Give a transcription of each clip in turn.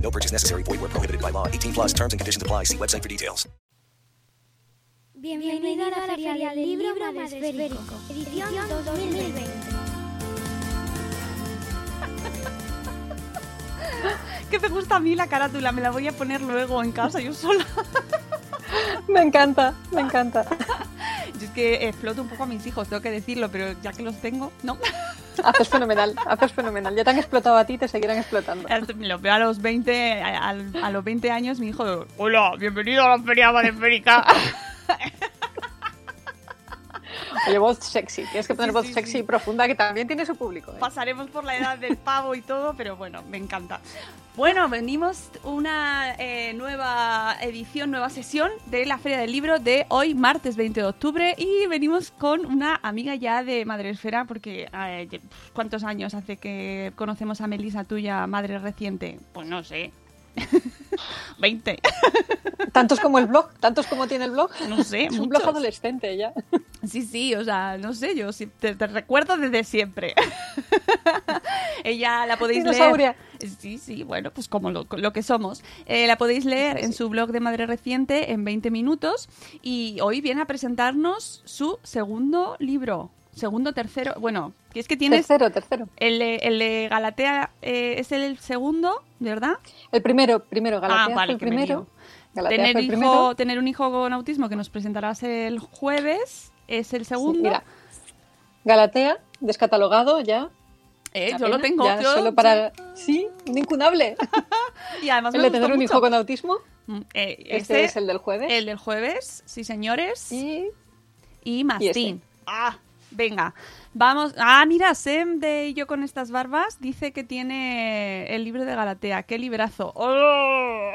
No purchase necessary. Void where prohibited by law. 18 plus terms and conditions apply. See website for details. Bienvenido a la Feria del Libro Madresférico, edición 2020. Que me gusta a mí la carátula, me la voy a poner luego en casa yo sola. Me encanta, me encanta. Yo es que exploto un poco a mis hijos, tengo que decirlo, pero ya que los tengo, no. Haces fenomenal, haces fenomenal. Ya te han explotado a ti, te seguirán explotando. Lo veo a los 20, a, a los 20 años, mi hijo, hola, bienvenido a la Feria Madresférica. Oye, voz sexy. Tienes que poner Sí, voz sí, sexy sí. y profunda, que también tiene su público. ¿eh? Pasaremos por la edad del pavo y todo, pero bueno, me encanta. Bueno, venimos una eh, nueva edición, nueva sesión de la Feria del Libro de hoy, martes 20 de octubre, y venimos con una amiga ya de Madresfera, porque eh, ¿cuántos años hace que conocemos a Melisa, tuya madre reciente? Pues no sé. 20, Tantos como el blog, tantos como tiene el blog. no sé, Es un blog muchos. adolescente ya. Sí, sí, o sea, no sé, yo te, te recuerdo desde siempre. Ella la podéis Dinosauria. leer. Sí, sí, bueno, pues como lo, lo que somos. Eh, la podéis leer en su blog de Madre Reciente en 20 minutos y hoy viene a presentarnos su segundo libro. Segundo, tercero, bueno, que es que tienes... Tercero, tercero. El, de- el de Galatea eh, es el segundo, ¿de verdad? El primero, primero, Galatea ah, vale, el primero. Galatea Tener, hijo, primero. tener un hijo con autismo que nos presentarás el jueves es el Sí, segundo. mira, Galatea, descatalogado ya. Eh, yo lo tengo. ya yo- solo para... Sí, un incunable. Y además el me de tener un hijo con autismo. Mm, eh, Este ese- es el del jueves. el del jueves, sí señores. Y Y Mastín. este. Ah, venga. Vamos. Ah, mira, Sem de Yo con estas barbas dice que tiene el libro de Galatea. ¡Qué librazo! ¡Oh!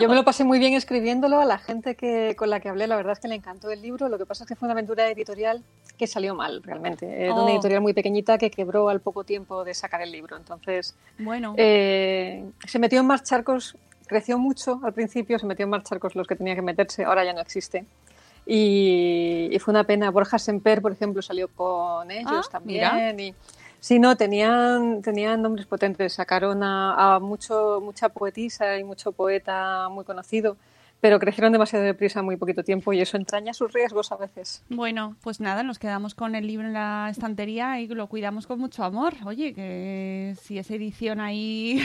Yo me lo pasé muy bien escribiéndolo. A la gente que, con la que hablé, la verdad es que le encantó el libro. Lo que pasa es que fue una aventura editorial que salió mal, realmente. Era Oh. una editorial muy pequeñita que quebró al poco tiempo de sacar el libro. Entonces, Bueno. eh, se metió en más charcos, creció mucho al principio, se metió en más charcos los que tenía que meterse, ahora ya no existe. Y, y fue una pena. Borja Semper, por ejemplo, salió con ellos Ah, también. Y, sí, no, tenían, tenían nombres potentes. Sacaron a, a mucho, mucha poetisa y mucho poeta muy conocido, pero crecieron demasiado deprisa en muy poquito tiempo y eso entraña sus riesgos a veces. Bueno, pues nada, nos quedamos con el libro en la estantería y lo cuidamos con mucho amor. Oye, que si es edición ahí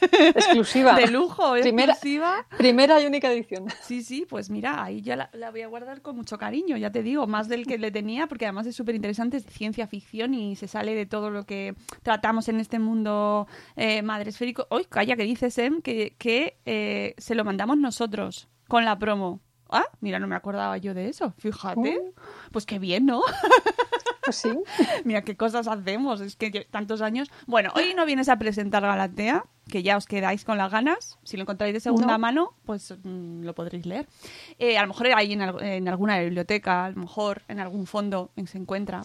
Exclusiva. de lujo, Primera- exclusiva. Primera y única edición. Sí, sí, pues mira, ahí ya la, la voy a guardar con mucho cariño, ya te digo, más del que le tenía, porque además es súper interesante, es ciencia ficción y se sale de todo lo que tratamos en este mundo eh, madresférico. Uy, calla, que dices, Em, que, que eh, se lo mandamos nosotros con la promo. Ah, mira, no me acordaba yo de eso, fíjate. Pues qué bien, ¿no? Pues sí. Mira qué cosas hacemos, es que tantos años. Bueno, hoy no vienes a presentar Galatea, que ya os quedáis con las ganas. Si lo encontráis de segunda No. mano, pues mm, lo podréis leer. Eh, a lo mejor ahí en, al- en alguna biblioteca, a lo mejor en algún fondo en- se encuentra.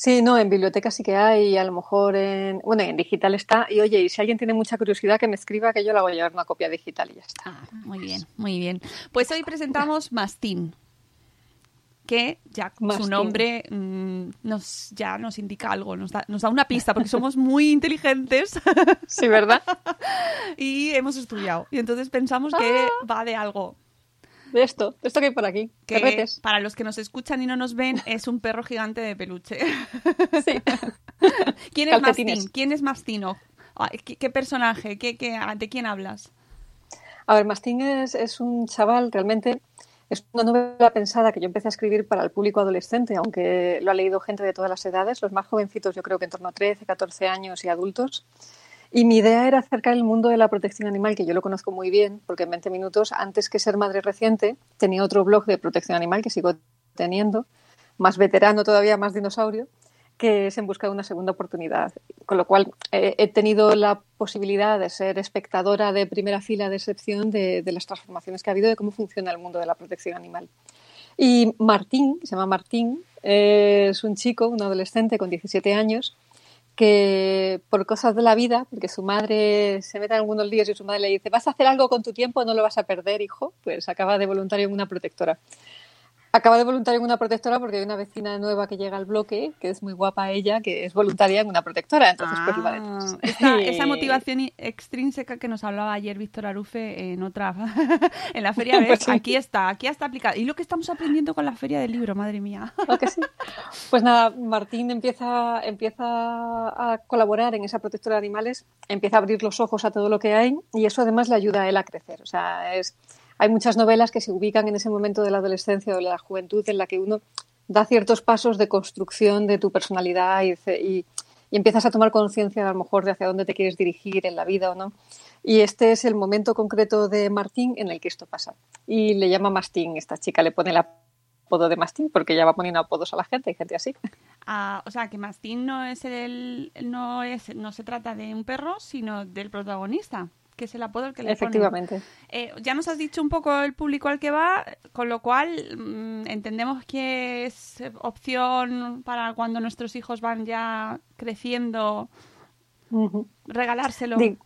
Sí, no, en biblioteca sí que hay, a lo mejor en, bueno, en digital está. Y oye, y si alguien tiene mucha curiosidad, que me escriba que yo la voy a llevar una copia digital y ya está. Ah, muy bien, muy bien. Pues hoy presentamos Mastín, que ya su Mastín. nombre mm, nos ya nos indica algo, nos da, nos da una pista, porque somos muy inteligentes Sí, ¿verdad? y hemos estudiado. Y entonces pensamos que Ah. va de algo. De esto, de esto que hay por aquí. que Perretes. para los que nos escuchan y no nos ven es un perro gigante de peluche. Sí. ¿Quién es. Mastín? ¿Quién es Mastino? Ah, ¿Qué, qué personaje? ¿Qué, qué, ¿De quién hablas? A ver, Mastín es, es un chaval realmente es una novela pensada que yo empecé a escribir para el público adolescente, aunque lo ha leído gente de todas las edades, los más jovencitos yo creo que en torno a 13, 14 años y adultos. Y mi idea era acercar el mundo de la protección animal, que yo lo conozco muy bien, porque en 20 minutos, antes que ser madre reciente, tenía otro blog de protección animal que sigo teniendo, más veterano todavía, más dinosaurio, que es en busca de una segunda oportunidad. Con lo cual eh, he tenido la posibilidad de ser espectadora de primera fila de excepción de, las transformaciones que ha habido de cómo funciona el mundo de la protección animal. Y Martín, se llama Martín, es un chico, un adolescente con 17 años, que por cosas de la vida, porque su madre se mete en algunos líos y su madre le dice, vas a hacer algo con tu tiempo, no lo vas a perder, hijo, pues acaba de voluntario en una protectora. Acaba de voluntario en una protectora porque hay una vecina nueva que llega al bloque, que es muy guapa ella, que es voluntaria en una protectora. Entonces, ah, pues iba detrás. Esa, esa, motivación extrínseca que nos hablaba ayer Víctor Arufe en otra, en la feria, pues sí. aquí está, aquí está aplicado. Y lo que estamos aprendiendo con la feria del libro, madre mía. ¿O que sí? Pues nada, Martín empieza, empieza a colaborar en esa protectora de animales, empieza a abrir los ojos a todo lo que hay y eso además le ayuda a él a crecer. O sea, es hay muchas novelas que se ubican en ese momento de la adolescencia o de la juventud en la que uno da ciertos pasos de construcción de tu personalidad y, y, y empiezas a tomar conciencia a lo mejor de hacia dónde te quieres dirigir en la vida o no. Y este es el momento concreto de Martín en el que esto pasa. Y le llama Mastín, esta chica le pone el apodo de Mastín porque ya va poniendo apodos a la gente, hay gente así. Ah, o sea, que Mastín no es el no es no se trata de un perro, sino del protagonista que es el apodo que le Efectivamente. Eh, ya nos has dicho un poco el público al que va, con lo cual mmm, entendemos que es opción para cuando nuestros hijos van ya creciendo uh -huh. regalárselo. Di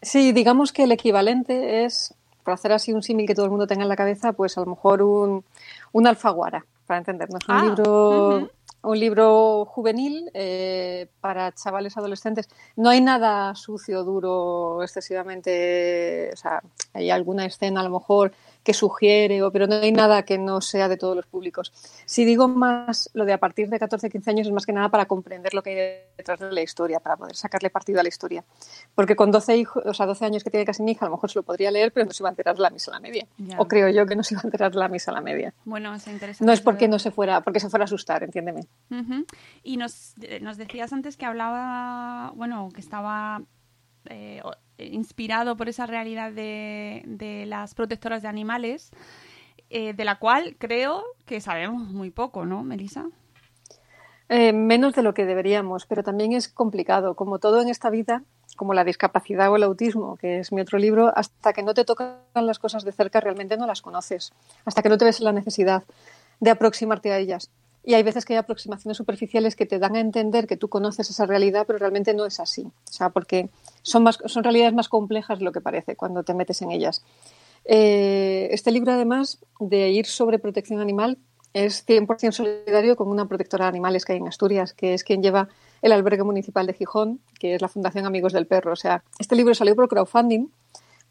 sí, digamos que el equivalente es, para hacer así un símil que todo el mundo tenga en la cabeza, pues a lo mejor un, un alfaguara, para entendernos. Un Ah, libro. Un libro juvenil eh, para chavales adolescentes. No hay nada sucio, duro, excesivamente. O sea, hay alguna escena a lo mejor que sugiere, o, pero no hay nada que no sea de todos los públicos. Si digo más lo de a partir de 14, 15 años, es más que nada para comprender lo que hay detrás de la historia, para poder sacarle partido a la historia. Porque con 12, hijos, o sea, 12 años que tiene casi mi hija, a lo mejor se lo podría leer, pero no se iba a enterar de la misa a la media. Ya. O creo yo que no se iba a enterar de la misa a la media. Bueno, es interesante. No es porque no se fuera, porque se fuera a asustar, entiéndeme. Y nos, eh, nos decías antes que hablaba, bueno, que estaba eh, o- inspirado por esa realidad de, de las protectoras de animales, eh, de la cual creo que sabemos muy poco, ¿no, Melissa? Eh, menos de lo que deberíamos, pero también es complicado. Como todo en esta vida, como la discapacidad o el autismo, que es mi otro libro, hasta que no te tocan las cosas de cerca realmente no las conoces, hasta que no te ves la necesidad de aproximarte a ellas. Y hay veces que hay aproximaciones superficiales que te dan a entender que tú conoces esa realidad, pero realmente no es así. O sea, porque son, más, son realidades más complejas de lo que parece cuando te metes en ellas. Eh, este libro, además de ir sobre protección animal, es 100% solidario con una protectora de animales que hay en Asturias, que es quien lleva el albergue municipal de Gijón, que es la Fundación Amigos del Perro. O sea, este libro salió por crowdfunding,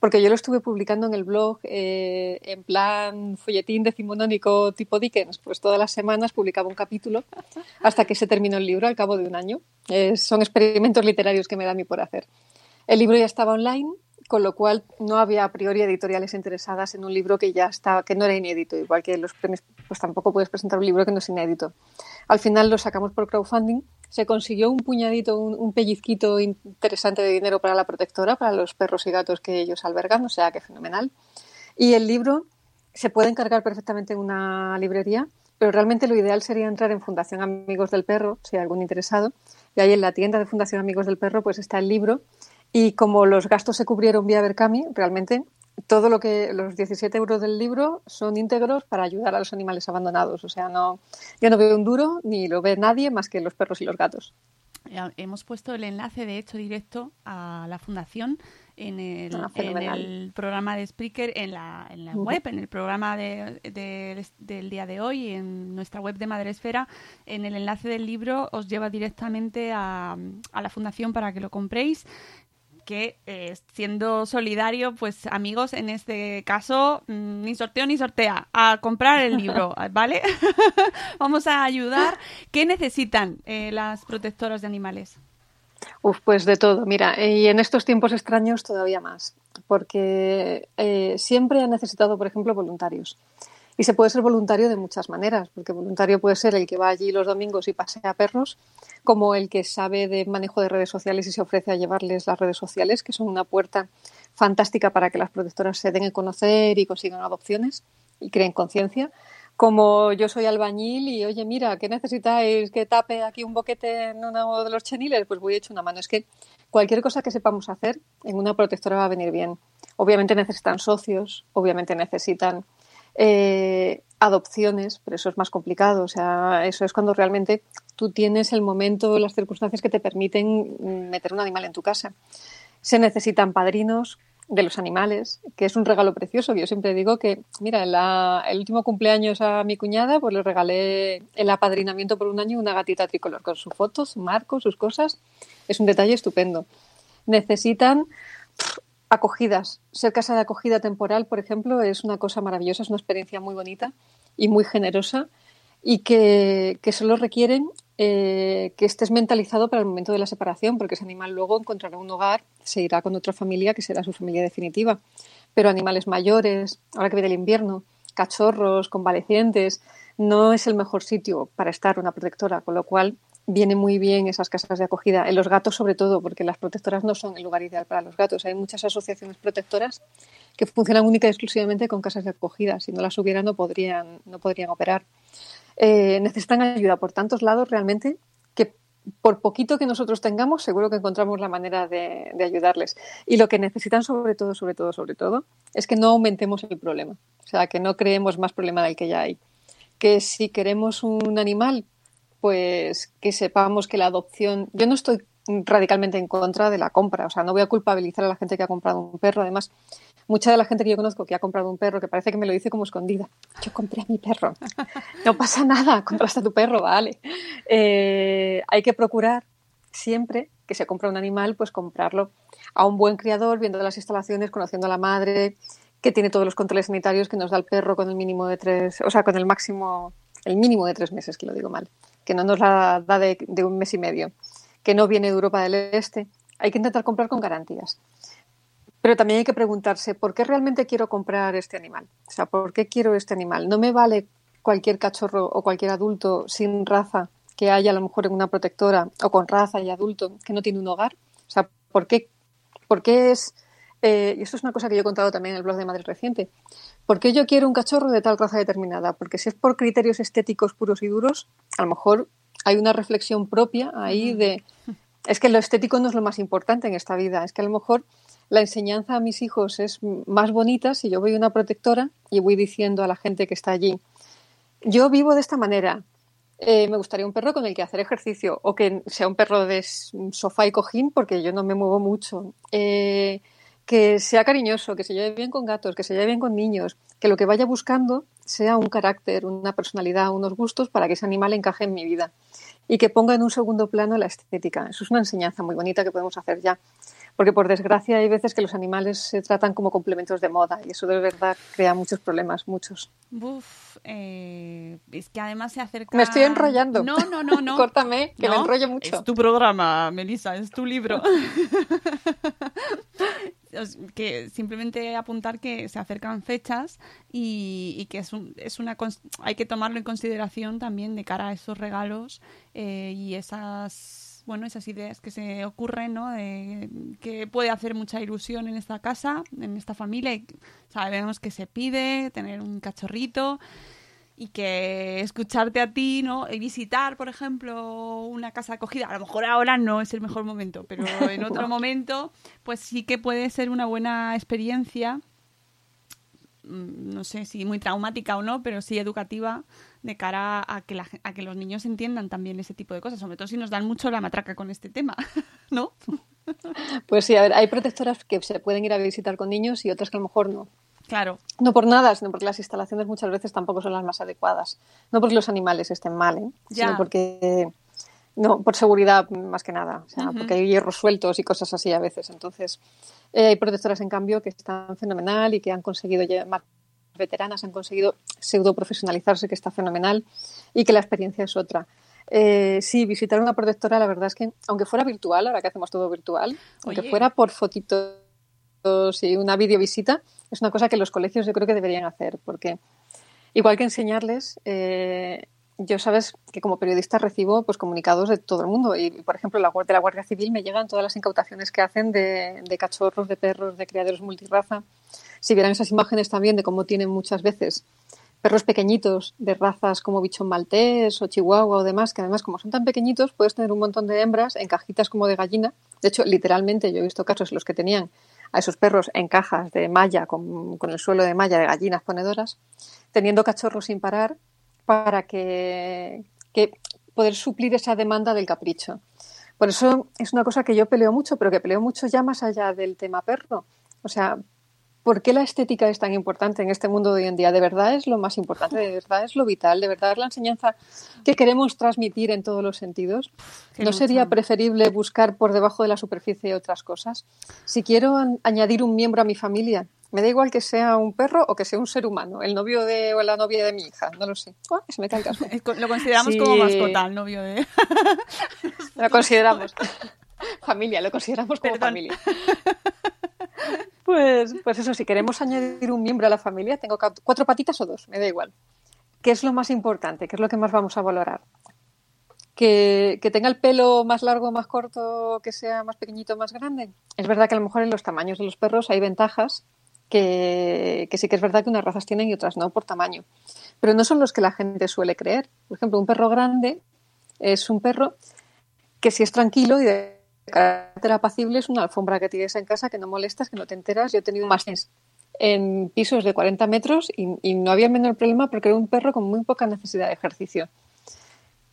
porque yo lo estuve publicando en el blog eh, en plan folletín decimonónico tipo Dickens, pues todas las semanas publicaba un capítulo hasta que se terminó el libro al cabo de un año. Eh, son experimentos literarios que me da a mí por hacer. El libro ya estaba online, con lo cual no había a priori editoriales interesadas en un libro que ya estaba, que no era inédito, igual que los premios, pues tampoco puedes presentar un libro que no es inédito. Al final lo sacamos por crowdfunding, se consiguió un puñadito, un, un pellizquito interesante de dinero para la protectora, para los perros y gatos que ellos albergan, o sea que fenomenal. Y el libro se puede encargar perfectamente en una librería, pero realmente lo ideal sería entrar en Fundación Amigos del Perro, si hay algún interesado, y ahí en la tienda de Fundación Amigos del Perro pues está el libro. Y como los gastos se cubrieron vía Berkami, realmente todo lo que los 17 euros del libro son íntegros para ayudar a los animales abandonados. O sea, no, yo no veo un duro ni lo ve nadie más que los perros y los gatos. Hemos puesto el enlace, de hecho, directo a la fundación en el, Ah, en fenomenal. el programa de Spreaker, en la, en la web, en el programa de- de- del día de hoy, en nuestra web de Madresfera. En el enlace del libro os lleva directamente a, a la fundación para que lo compréis que eh, siendo solidario, pues amigos, en este caso, mm, ni sorteo ni sortea, a comprar el libro, ¿vale? Vamos a ayudar. ¿Qué necesitan eh, las protectoras de animales? Uf, pues de todo, mira, y en estos tiempos extraños todavía más, porque eh, siempre he necesitado, por ejemplo, voluntarios. Y se puede ser voluntario de muchas maneras, porque voluntario puede ser el que va allí los domingos y pasea perros, como el que sabe de manejo de redes sociales y se ofrece a llevarles las redes sociales, que son una puerta fantástica para que las protectoras se den a conocer y consigan adopciones y creen conciencia. Como yo soy albañil y, oye, mira, ¿qué necesitáis que tape aquí un boquete en uno de los cheniles? Pues voy a echar una mano. Es que cualquier cosa que sepamos hacer en una protectora va a venir bien. Obviamente necesitan socios, obviamente necesitan eh, adopciones, pero eso es más complicado. O sea, eso es cuando realmente tú tienes el momento, las circunstancias que te permiten meter un animal en tu casa. Se necesitan padrinos de los animales, que es un regalo precioso. Yo siempre digo que, mira, el último cumpleaños a mi cuñada, pues le regalé el apadrinamiento por un año una gatita tricolor con su foto, su marco, sus cosas. Es un detalle estupendo. Necesitan acogidas. Ser casa de acogida temporal, por ejemplo, es una cosa maravillosa, es una experiencia muy bonita y muy generosa y que, que solo requieren eh, que estés mentalizado para el momento de la separación, porque ese animal luego encontrará un hogar, se irá con otra familia que será su familia definitiva. Pero animales mayores, ahora que viene el invierno, cachorros, convalecientes, no es el mejor sitio para estar una protectora, con lo cual viene muy bien esas casas de acogida. En los gatos, sobre todo, porque las protectoras no son el lugar ideal para los gatos. Hay muchas asociaciones protectoras que funcionan única y exclusivamente con casas de acogida. Si no las hubiera, no podrían, no podrían operar. Eh, necesitan ayuda por tantos lados realmente que por poquito que nosotros tengamos, seguro que encontramos la manera de, de, ayudarles. Y lo que necesitan sobre todo, sobre todo, sobre todo, es que no aumentemos el problema. O sea, que no creemos más problema del que ya hay. Que si queremos un animal, pues que sepamos que la adopción, yo no estoy radicalmente en contra de la compra, o sea, no voy a culpabilizar a la gente que ha comprado un perro, además, mucha de la gente que yo conozco que ha comprado un perro, que parece que me lo dice como escondida, yo compré a mi perro, no pasa nada, compraste a tu perro, vale. Eh, hay que procurar siempre que se compra un animal, pues comprarlo a un buen criador, viendo las instalaciones, conociendo a la madre, que tiene todos los controles sanitarios que nos da el perro con el mínimo de tres, o sea, con el máximo, el mínimo de tres meses, que lo digo mal que no nos la da de, un mes y medio, que no viene de Europa del Este, hay que intentar comprar con garantías. Pero también hay que preguntarse, ¿por qué realmente quiero comprar este animal? O sea, ¿por qué quiero este animal? No me vale cualquier cachorro o cualquier adulto sin raza que haya a lo mejor en una protectora o con raza y adulto que no tiene un hogar. O sea, ¿por qué, por qué es eh, y esto es una cosa que yo he contado también en el blog de Madrid Reciente, ¿por qué yo quiero un cachorro de tal raza determinada? Porque si es por criterios estéticos puros y duros, a lo mejor hay una reflexión propia ahí de, es que lo estético no es lo más importante en esta vida, es que a lo mejor la enseñanza a mis hijos es más bonita si yo voy a una protectora y voy diciendo a la gente que está allí, yo vivo de esta manera, eh, me gustaría un perro con el que hacer ejercicio o que sea un perro de sofá y cojín porque yo no me muevo mucho. Eh, que sea cariñoso, que se lleve bien con gatos, que se lleve bien con niños, que lo que vaya buscando sea un carácter, una personalidad, unos gustos para que ese animal encaje en mi vida y que ponga en un segundo plano la estética. Eso es una enseñanza muy bonita que podemos hacer ya. Porque por desgracia hay veces que los animales se tratan como complementos de moda y eso de verdad crea muchos problemas, muchos. Uf, eh, es que además se acerca... Me estoy enrollando. No, no, no, no. Córtame, que me enrollo mucho. Es tu programa, Melissa, es tu libro. que simplemente apuntar que se acercan fechas y, y que es, un, es una hay que tomarlo en consideración también de cara a esos regalos eh, y esas bueno, esas ideas que se ocurren, ¿no? De, que puede hacer mucha ilusión en esta casa, en esta familia. sabemos que se pide tener un cachorrito y que escucharte a ti, ¿no? Y visitar, por ejemplo, una casa acogida. A lo mejor ahora no es el mejor momento, pero en otro momento, pues sí que puede ser una buena experiencia mm, no sé si muy traumática o no, pero sí educativa de cara a que, la, a que los niños entiendan también ese tipo de cosas, sobre todo si nos dan mucho la matraca con este tema, ¿no? Pues sí, a ver, hay protectoras que se pueden ir a visitar con niños y otras que a lo mejor no. Claro. No por nada, sino porque las instalaciones muchas veces tampoco son las más adecuadas. No porque los animales estén mal, ¿eh? sino porque no, por seguridad más que nada, o sea, porque hay hierros sueltos y cosas así a veces. Entonces, eh, hay protectoras en cambio que están fenomenal y que han conseguido llevar veteranas han conseguido pseudo profesionalizarse, que está fenomenal, y que la experiencia es otra. Eh, sí, visitar una protectora, la verdad es que, aunque fuera virtual, ahora que hacemos todo virtual, aunque fuera por fotitos y una videovisita, es una cosa que los colegios yo creo que deberían hacer, porque igual que enseñarles, eh, yo sabes que como periodista recibo pues comunicados de todo el mundo y, por ejemplo, la, de la Guardia Civil me llegan todas las incautaciones que hacen de, de cachorros, de perros, de criaderos multirraza. Si vieran esas imágenes también de cómo tienen muchas veces perros pequeñitos de razas como bichón maltés o chihuahua o demás, que además como son tan pequeñitos puedes tener un montón de hembras en cajitas como de gallina. De hecho, literalmente yo he visto casos en los que tenían a esos perros en cajas de malla, con, con el suelo de malla de gallinas ponedoras, teniendo cachorros sin parar para que, que poder suplir esa demanda del capricho. Por eso es una cosa que yo peleo mucho, pero que peleo mucho ya más allá del tema perro. O sea, ¿por qué la estética es tan importante en este mundo de hoy en día? ¿De verdad es lo más importante? ¿De verdad es lo vital? ¿De verdad es la enseñanza que queremos transmitir en todos los sentidos? ¿No sería preferible buscar por debajo de la superficie otras cosas? Si quiero añadir un miembro a mi familia, me da igual que sea un perro o que sea un ser humano, el novio de o la novia de mi hija, no lo sé. ¡Ah! se me cae el co- Lo consideramos Sí. como mascota, el novio de... Lo consideramos. familia, lo consideramos como Perdón. familia. Pues, pues eso, si queremos añadir un miembro a la familia, tengo cuatro patitas o dos, me da igual. ¿Qué es lo más importante? ¿Qué es lo que más vamos a valorar? Que, que tenga el pelo más largo, más corto, que sea más pequeñito, más grande. Es verdad que a lo mejor en los tamaños de los perros hay ventajas que, que sí que es verdad que unas razas tienen y otras no por tamaño. Pero no son los que la gente suele creer. Por ejemplo, un perro grande es un perro que si es tranquilo y de carácter apacible es una alfombra que tienes en casa que no molestas, que no te enteras. Yo he tenido más en pisos de 40 metros y, y no había el menor problema porque era un perro con muy poca necesidad de ejercicio.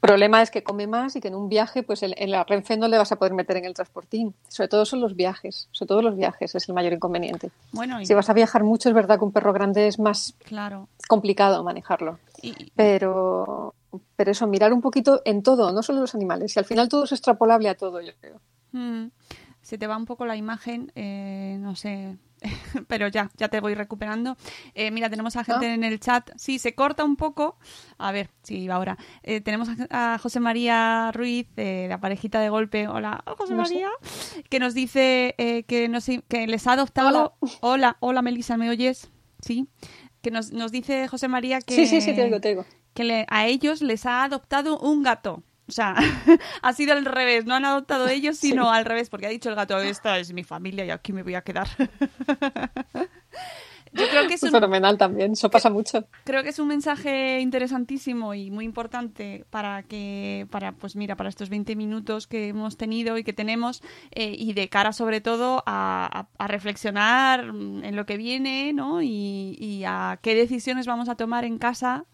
Problema es que come más y que en un viaje, pues en, en la Renfe no le vas a poder meter en el transportín. Sobre todo son los viajes, sobre todo los viajes es el mayor inconveniente. Bueno, y- Si vas a viajar mucho, es verdad que un perro grande es más claro. complicado manejarlo. Y, Pero, pero eso, mirar un poquito en todo, no solo los animales. Y al final todo es extrapolable a todo, yo creo. Mm, se te va un poco la imagen, eh, no sé, pero ya, ya te voy recuperando. Eh, mira, tenemos a gente en el chat. Sí, se corta un poco. A ver, sí, va ahora. Eh, tenemos a, a José María Ruiz, eh, la parejita de golpe. Hola, oh, José No sé. María. Que nos dice eh, que, nos, que les ha adoptado. Hola, hola, Melissa, ¿me oyes? Sí. Que nos, nos dice José María que, Sí, sí, sí, te oigo, te oigo. que le- a ellos les ha adoptado un gato. O sea, ha sido al revés, no han adoptado ellos, sino al revés, porque ha dicho el gato, esta es mi familia y aquí me voy a quedar. Yo creo que es un, fenomenal también, eso pasa mucho. creo que es un mensaje interesantísimo y muy importante para que, para, pues mira, para estos 20 minutos que hemos tenido y que tenemos, eh, y de cara sobre todo a, a- a reflexionar en lo que viene, ¿no? Y, y a qué decisiones vamos a tomar en casa.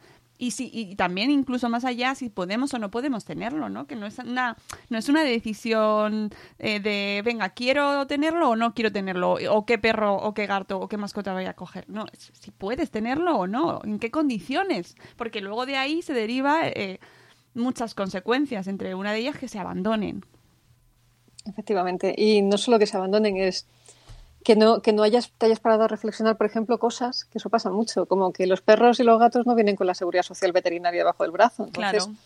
Y, si, y también incluso más allá si podemos o no podemos tenerlo, ¿no? Que no es una, no es una decisión eh, de, venga, quiero tenerlo o no quiero tenerlo, o qué perro o qué gato o qué mascota voy a coger. No, si puedes tenerlo o no, en qué condiciones, porque luego de ahí se deriva eh, muchas consecuencias, entre una de ellas que se abandonen. Efectivamente. Y no solo que se abandonen, es que no, que no hayas, te hayas parado a reflexionar, por ejemplo, cosas, que eso pasa mucho, como que los perros y los gatos no vienen con la seguridad social veterinaria debajo del brazo. Entonces, Claro.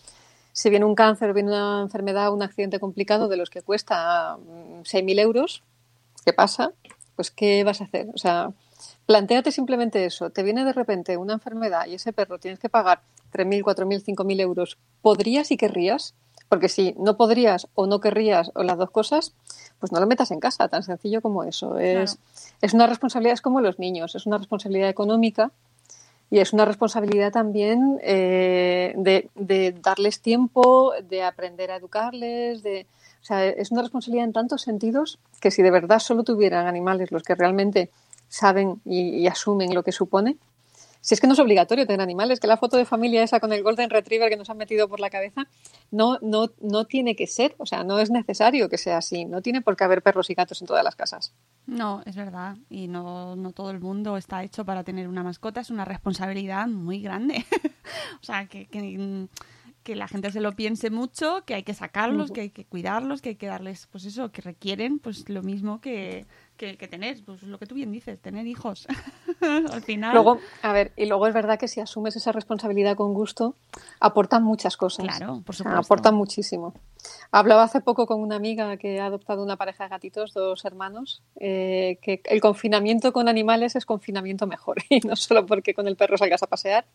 si viene un cáncer, viene una enfermedad, un accidente complicado de los que cuesta mm, 6.000 euros, ¿qué pasa? Pues, ¿qué vas a hacer? O sea, planteate simplemente eso. Te viene de repente una enfermedad y ese perro tienes que pagar 3.000, 4.000, 5.000 euros. ¿Podrías y querrías? Porque si no podrías o no querrías o las dos cosas, pues no lo metas en casa, tan sencillo como eso. Es, es una responsabilidad, es como los niños, es una responsabilidad económica y es una responsabilidad también eh, de, de darles tiempo, de aprender a educarles, de, o sea, es una responsabilidad en tantos sentidos que si de verdad solo tuvieran animales los que realmente saben y, y asumen lo que supone, si es que no es obligatorio tener animales, que la foto de familia esa con el Golden Retriever que nos han metido por la cabeza, no, no, no tiene que ser, o sea, no es necesario que sea así, no tiene por qué haber perros y gatos en todas las casas. No, es verdad. Y no, no todo el mundo está hecho para tener una mascota. Es una responsabilidad muy grande. o sea, que, que, que la gente se lo piense mucho, que hay que sacarlos, que hay que cuidarlos, que hay que darles, pues eso, que requieren, pues lo mismo que, que, que tener, pues lo que tú bien dices, tener hijos. Al final. Luego, a ver, y luego es verdad que si asumes esa responsabilidad con gusto, aportan muchas cosas. Claro, por supuesto. aportan muchísimo. Hablaba hace poco con una amiga que ha adoptado una pareja de gatitos, dos hermanos, eh, que el confinamiento con animales es confinamiento mejor. Y no solo porque con el perro salgas a pasear,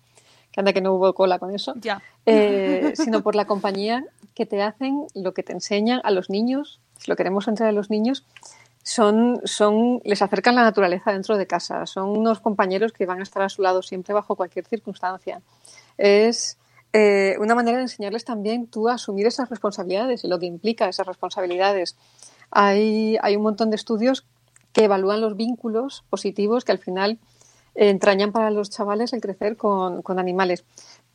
que anda que no hubo cola con eso, Ya. eh, sino por la compañía que te hacen, lo que te enseñan a los niños, si lo queremos entrar a los niños, son, les acercan la naturaleza dentro de casa, son unos compañeros que van a estar a su lado siempre bajo cualquier circunstancia. Es eh, una manera de enseñarles también tú a asumir esas responsabilidades y lo que implica esas responsabilidades. Hay, hay un montón de estudios que evalúan los vínculos positivos que al final eh, entrañan para los chavales el crecer con, con animales.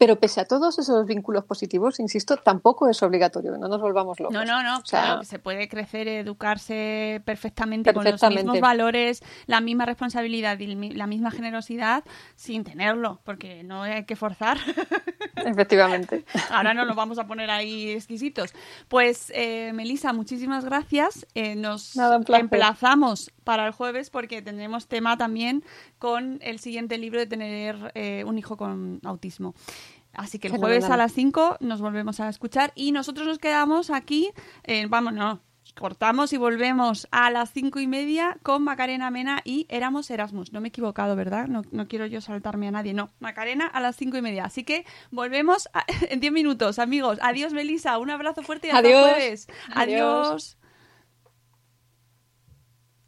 Pero pese a todos esos vínculos positivos, insisto, tampoco es obligatorio, no nos volvamos locos. No, no, no, O sea, claro, que se puede crecer, educarse perfectamente, con los mismos valores, la misma responsabilidad y la misma generosidad sin tenerlo, porque no hay que forzar. Efectivamente. Ahora no nos vamos a poner ahí exquisitos. Pues, eh, Melissa, muchísimas gracias. Eh, nos Nada, emplazamos para el jueves porque tendremos tema también con el siguiente libro de tener eh, un hijo con autismo. Así que el jueves a las 5 nos volvemos a escuchar y nosotros nos quedamos aquí, eh, vamos, no, cortamos y volvemos a las cinco y media con Macarena Mena y Éramos Erasmus. No me he equivocado, ¿verdad? No, no quiero yo saltarme a nadie, no. Macarena a las cinco y media. Así que volvemos a- en 10 minutos, amigos. Adiós, Melissa. Un abrazo fuerte y hasta Adiós. jueves. Adiós. Adiós.